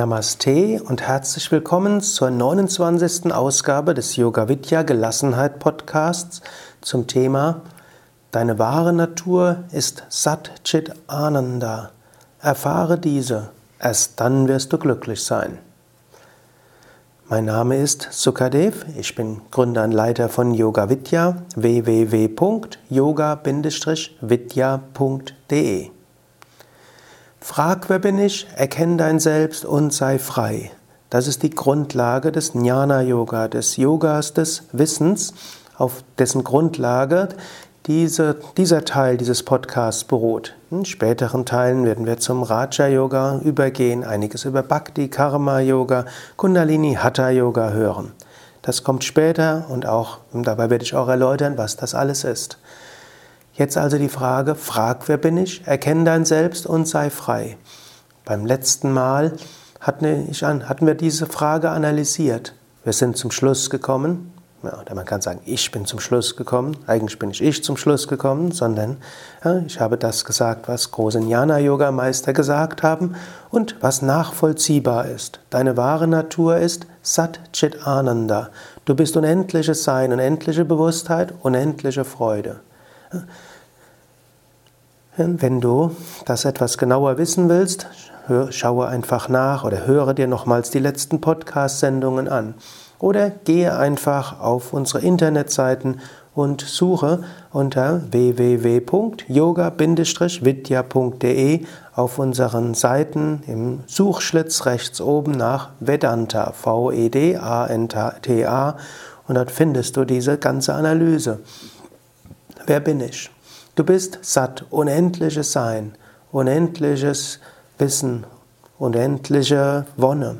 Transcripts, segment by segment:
Namaste und herzlich willkommen zur 29. Ausgabe des Yoga Vidya Gelassenheit Podcasts zum Thema Deine wahre Natur ist Sat Chit Ananda. Erfahre diese, erst dann wirst du glücklich sein. Mein Name ist Sukadev, ich bin Gründer und Leiter von Yoga Vidya www.yoga-vidya.de Frag, wer bin ich, erkenn dein Selbst und sei frei. Das ist die Grundlage des Jnana-Yoga, des Yogas des Wissens, auf dessen Grundlage diese, dieser Teil dieses Podcasts beruht. In späteren Teilen werden wir zum Raja-Yoga übergehen, einiges über Bhakti, Karma-Yoga, Kundalini, Hatha-Yoga hören. Das kommt später und auch, dabei werde ich auch erläutern, was das alles ist. Jetzt also die Frage, frag, wer bin ich, erkenne dein Selbst und sei frei. Beim letzten Mal hatten wir diese Frage analysiert. Wir sind zum Schluss gekommen, ja, man kann sagen, ich bin zum Schluss gekommen. Eigentlich bin nicht ich zum Schluss gekommen, sondern ja, ich habe das gesagt, was große Jnana-Yoga-Meister gesagt haben und was nachvollziehbar ist. Deine wahre Natur ist Sat Chit Ananda. Du bist unendliches Sein, unendliche Bewusstheit, unendliche Freude. Wenn du das etwas genauer wissen willst, schaue einfach nach oder höre dir nochmals die letzten Podcast-Sendungen an. Oder gehe einfach auf unsere Internetseiten und suche unter www.yoga-vidya.de auf unseren Seiten im Suchschlitz rechts oben nach Vedanta, V-E-D-A-N-T-A und dort findest du diese ganze Analyse. Wer bin ich? Du bist satt, unendliches Sein, unendliches Wissen, unendliche Wonne.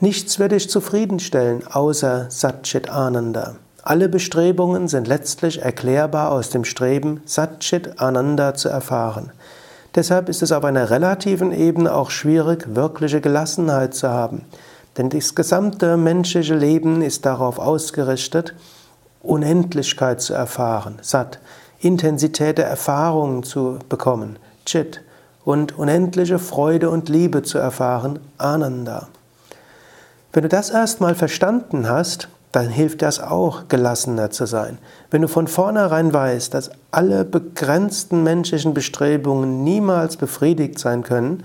Nichts wird dich zufriedenstellen außer Satchit Ananda. Alle Bestrebungen sind letztlich erklärbar aus dem Streben, Satchit Ananda zu erfahren. Deshalb ist es auf einer relativen Ebene auch schwierig, wirkliche Gelassenheit zu haben. Denn das gesamte menschliche Leben ist darauf ausgerichtet, Unendlichkeit zu erfahren, Sat. Intensität der Erfahrungen zu bekommen, Chit, und unendliche Freude und Liebe zu erfahren, Ananda. Wenn du das erstmal verstanden hast, dann hilft das auch, gelassener zu sein. Wenn du von vornherein weißt, dass alle begrenzten menschlichen Bestrebungen niemals befriedigt sein können,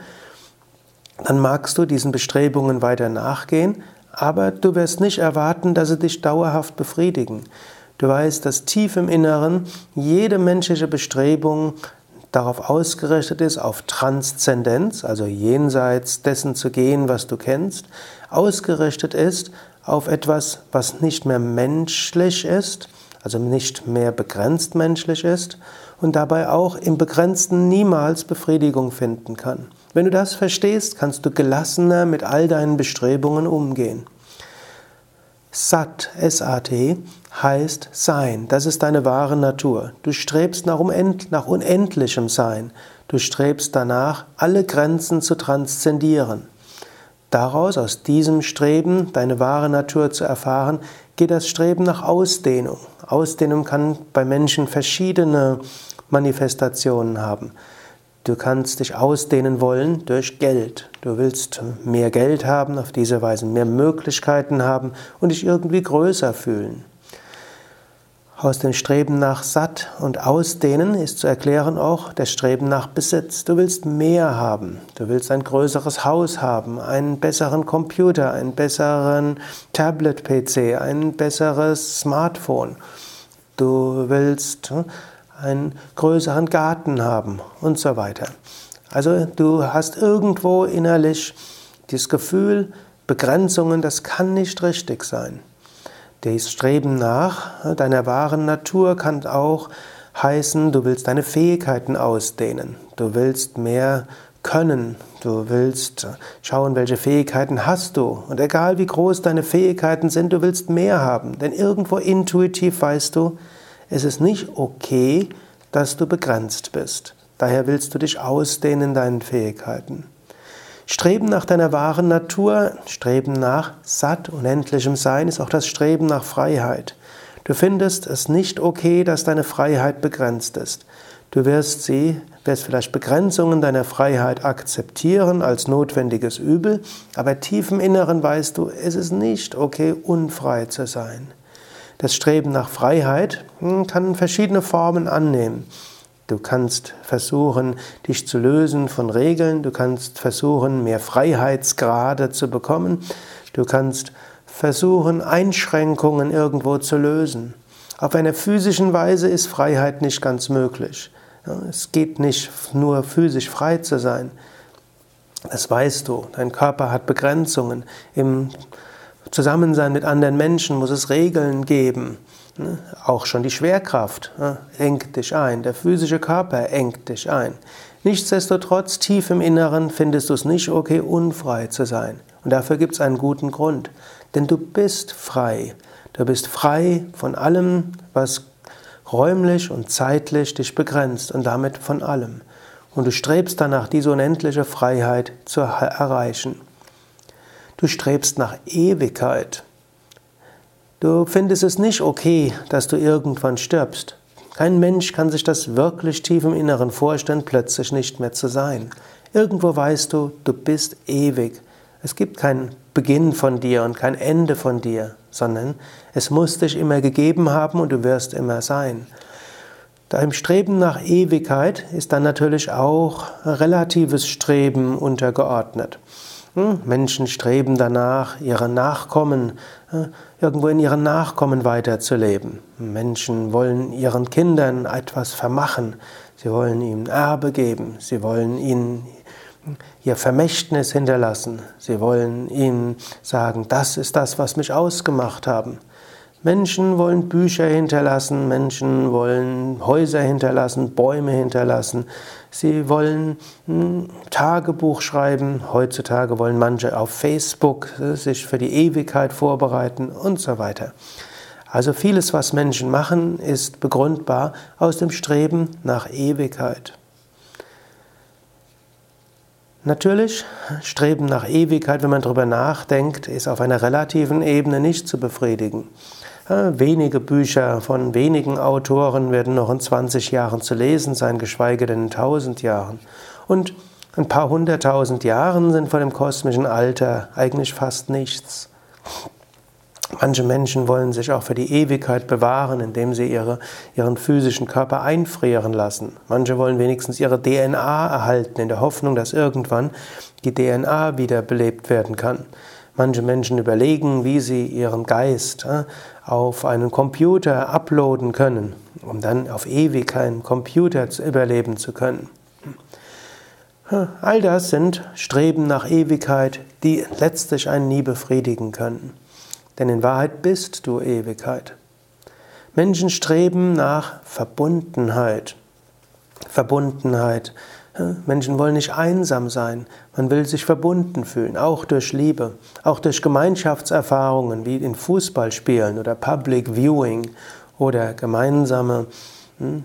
dann magst du diesen Bestrebungen weiter nachgehen, aber du wirst nicht erwarten, dass sie dich dauerhaft befriedigen. Du weißt, dass tief im Inneren jede menschliche Bestrebung darauf ausgerichtet ist, auf Transzendenz, also jenseits dessen zu gehen, was du kennst, ausgerichtet ist auf etwas, was nicht mehr menschlich ist, also nicht mehr begrenzt menschlich ist und dabei auch im Begrenzten niemals Befriedigung finden kann. Wenn du das verstehst, kannst du gelassener mit all deinen Bestrebungen umgehen. Sat, S-A-T, heißt Sein. Das ist deine wahre Natur. Du strebst nach, nach unendlichem Sein. Du strebst danach, alle Grenzen zu transzendieren. Daraus, aus diesem Streben, deine wahre Natur zu erfahren, geht das Streben nach Ausdehnung. Ausdehnung kann bei Menschen verschiedene Manifestationen haben. Du kannst dich ausdehnen wollen durch Geld. Du willst mehr Geld haben, auf diese Weise mehr Möglichkeiten haben und dich irgendwie größer fühlen. Aus dem Streben nach Satt und Ausdehnen ist zu erklären auch das Streben nach Besitz. Du willst mehr haben. Du willst ein größeres Haus haben, einen besseren Computer, einen besseren Tablet-PC, ein besseres Smartphone. Du willst einen größeren Garten haben und so weiter. Also du hast irgendwo innerlich das Gefühl, Begrenzungen, das kann nicht richtig sein. Das Streben nach deiner wahren Natur kann auch heißen, du willst deine Fähigkeiten ausdehnen, du willst mehr können, du willst schauen, welche Fähigkeiten hast du. Und egal wie groß deine Fähigkeiten sind, du willst mehr haben. Denn irgendwo intuitiv weißt du, es ist nicht okay, dass du begrenzt bist. Daher willst du dich ausdehnen in deinen Fähigkeiten. Streben nach deiner wahren Natur, Streben nach satt, unendlichem Sein ist auch das Streben nach Freiheit. Du findest es nicht okay, dass deine Freiheit begrenzt ist. Du wirst sie, wirst vielleicht Begrenzungen deiner Freiheit akzeptieren als notwendiges Übel, aber tief im Inneren weißt du, es ist nicht okay, unfrei zu sein. Das Streben nach Freiheit hm, kann verschiedene Formen annehmen. Du kannst versuchen, dich zu lösen von Regeln, du kannst versuchen, mehr Freiheitsgrade zu bekommen, du kannst versuchen, Einschränkungen irgendwo zu lösen. Auf einer physischen Weise ist Freiheit nicht ganz möglich. Es geht nicht nur physisch frei zu sein. Das weißt du. Dein Körper hat Begrenzungen. Im Zusammensein mit anderen Menschen muss es Regeln geben. Auch schon die Schwerkraft engt dich ein. Der physische Körper engt dich ein. Nichtsdestotrotz, tief im Inneren findest du es nicht okay, unfrei zu sein. Und dafür gibt es einen guten Grund. Denn du bist frei. Du bist frei von allem, was räumlich und zeitlich dich begrenzt und damit von allem. Und du strebst danach, diese unendliche Freiheit zu erreichen. Du strebst nach Ewigkeit. Du findest es nicht okay, dass du irgendwann stirbst. Kein Mensch kann sich das wirklich tief im Inneren vorstellen, plötzlich nicht mehr zu sein. Irgendwo weißt du, du bist ewig. Es gibt keinen Beginn von dir und kein Ende von dir, sondern es muss dich immer gegeben haben und du wirst immer sein. Deinem Streben nach Ewigkeit ist dann natürlich auch relatives Streben untergeordnet. Hm? Menschen streben danach, ihre Nachkommen, äh, irgendwo in ihren Nachkommen weiterzuleben. Menschen wollen ihren Kindern etwas vermachen. Sie wollen ihnen Erbe geben. Sie wollen ihnen ihr Vermächtnis hinterlassen. Sie wollen ihnen sagen, das ist das, was mich ausgemacht haben. Menschen wollen Bücher hinterlassen, Menschen wollen Häuser hinterlassen, Bäume hinterlassen. Sie wollen ein Tagebuch schreiben. Heutzutage wollen manche auf Facebook sich für die Ewigkeit vorbereiten und so weiter. Also vieles, was Menschen machen, ist begründbar aus dem Streben nach Ewigkeit. Natürlich, Streben nach Ewigkeit, wenn man darüber nachdenkt, ist auf einer relativen Ebene nicht zu befriedigen. Wenige Bücher von wenigen Autoren werden noch in 20 Jahren zu lesen sein, geschweige denn in 1000 Jahren. Und ein paar hunderttausend Jahren sind vor dem kosmischen Alter eigentlich fast nichts. Manche Menschen wollen sich auch für die Ewigkeit bewahren, indem sie ihre, ihren physischen Körper einfrieren lassen. Manche wollen wenigstens ihre DNA erhalten, in der Hoffnung, dass irgendwann die DNA wiederbelebt werden kann. Manche Menschen überlegen, wie sie ihren Geist äh, auf einen Computer uploaden können, um dann auf ewig keinen Computer überleben zu können. All das sind Streben nach Ewigkeit, die letztlich einen nie befriedigen können. Denn in Wahrheit bist du Ewigkeit. Menschen streben nach Verbundenheit. Verbundenheit Menschen wollen nicht einsam sein, man will sich verbunden fühlen, auch durch Liebe, auch durch Gemeinschaftserfahrungen wie in Fußballspielen oder Public Viewing oder gemeinsame hm,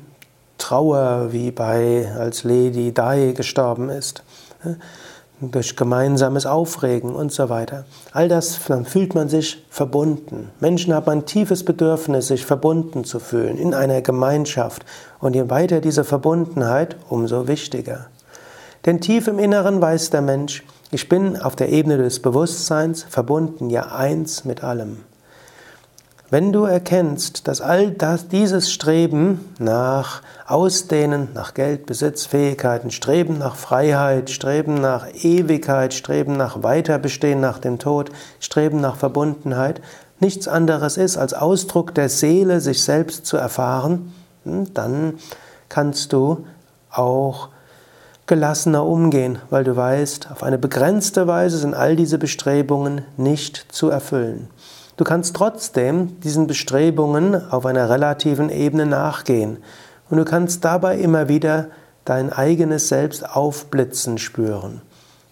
Trauer wie bei als Lady Di gestorben ist durch gemeinsames Aufregen und so weiter. All das, dann fühlt man sich verbunden. Menschen haben ein tiefes Bedürfnis, sich verbunden zu fühlen in einer Gemeinschaft. Und je weiter diese Verbundenheit, umso wichtiger. Denn tief im Inneren weiß der Mensch, ich bin auf der Ebene des Bewusstseins verbunden, ja eins mit allem. Wenn du erkennst, dass all das, dieses Streben nach Ausdehnen, nach Geld, Besitz, Fähigkeiten, Streben nach Freiheit, Streben nach Ewigkeit, Streben nach Weiterbestehen nach dem Tod, Streben nach Verbundenheit, nichts anderes ist als Ausdruck der Seele, sich selbst zu erfahren, hm, dann kannst du auch gelassener umgehen, weil du weißt, auf eine begrenzte Weise sind all diese Bestrebungen nicht zu erfüllen. Du kannst trotzdem diesen Bestrebungen auf einer relativen Ebene nachgehen und du kannst dabei immer wieder dein eigenes Selbst aufblitzen spüren.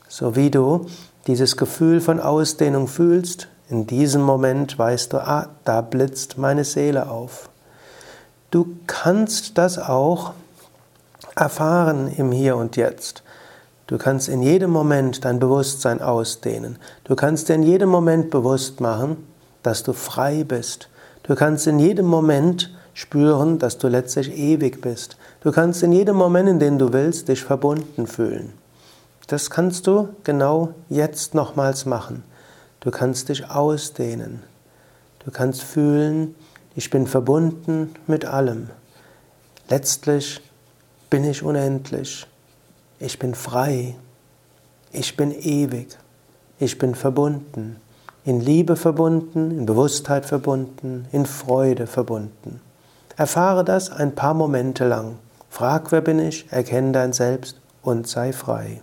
So wie du dieses Gefühl von Ausdehnung fühlst, in diesem Moment weißt du, ah, da blitzt meine Seele auf. Du kannst das auch erfahren im Hier und Jetzt. Du kannst in jedem Moment dein Bewusstsein ausdehnen. Du kannst dir in jedem Moment bewusst machen, dass du frei bist. Du kannst in jedem Moment spüren, dass du letztlich ewig bist. Du kannst in jedem Moment, in dem du willst, dich verbunden fühlen. Das kannst du genau jetzt nochmals machen. Du kannst dich ausdehnen. Du kannst fühlen, ich bin verbunden mit allem. Letztlich bin ich unendlich. Ich bin frei. Ich bin ewig. Ich bin verbunden. In Liebe verbunden, in Bewusstheit verbunden, in Freude verbunden. Erfahre das ein paar Momente lang. Frag, wer bin ich, erkenne dein Selbst und sei frei.